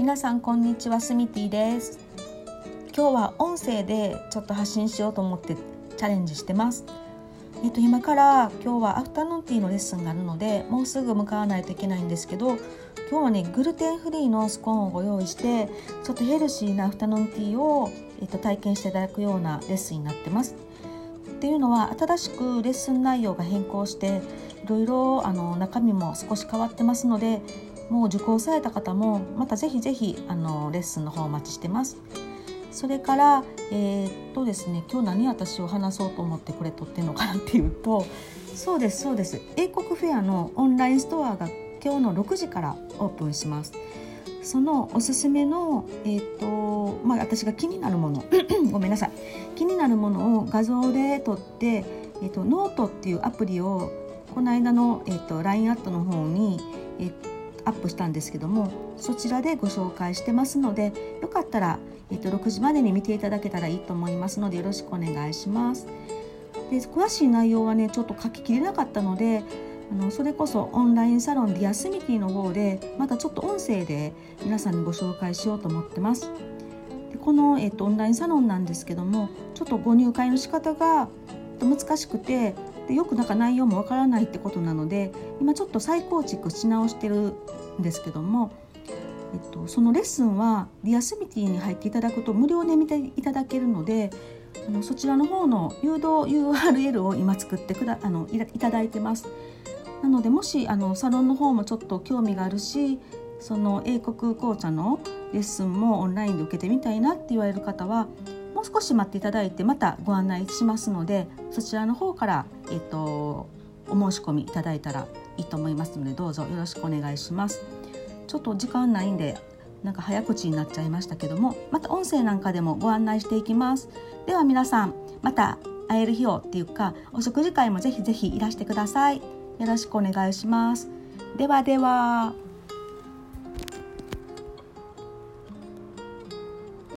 皆さんこんにちはスミティです。今日は音声でちょっと発信しようと思ってチャレンジしてます。えっと今から今日はアフタヌーンティーのレッスンがあるのでもうすぐ向かわないといけないんですけど今日はねグルテンフリーのスコーンをご用意してちょっとヘルシーなアフタヌーンティーを、えっと、体験していただくようなレッスンになってます。っていうのは新しくレッスン内容が変更していろいろあの中身も少し変わってますのでもう受講された方もまたぜひぜひあのレッスンの方お待ちしてます。それから、えー、っとですね今日何私を話そうと思ってこれ撮ってんのかなっていうとそうですそうです英国フェアのオンラインストアが今日の6時からオープンします。そのおすすめの、えーとまあ、私が気になるもの ごめんなさい気になるものを画像で撮って、えーと、ノートっていうアプリをこの間の、えーと、LINE アットの方に、えー、アップしたんですけどもそちらでご紹介してますのでよかったら、えーと、6時までに見ていただけたらいいと思いますのでよろしくお願いします。で詳しい内容はねちょっと書ききれなかったのであのそれこそオンラインサロンディアスミティの方でまたちょっと音声で皆さんにご紹介しようと思ってます。でこの、えっと、オンラインサロンなんですけどもちょっとご入会の仕方が難しくてでよくなんか内容もわからないってことなので今ちょっと再構築し直してるんですけども、えっと、そのレッスンはディアスミティに入っていただくと無料で見ていただけるのであのそちらの方の誘導 URL を今作ってくだあのいただいてます。なのでもしあのサロンの方もちょっと興味があるしその英国紅茶のレッスンもオンラインで受けてみたいなって言われる方はもう少し待っていただいてまたご案内しますのでそちらの方から、えっと、お申し込みいただいたらいいと思いますのでどうぞよろしくお願いします。ちょっと時間ないんでなんか早口になっちゃいましたけどもまた音声なんかでもご案内していきます。では皆さんまた会える日をっていうかお食事会もぜひぜひいらしてください。よろしくお願いします。ではでは。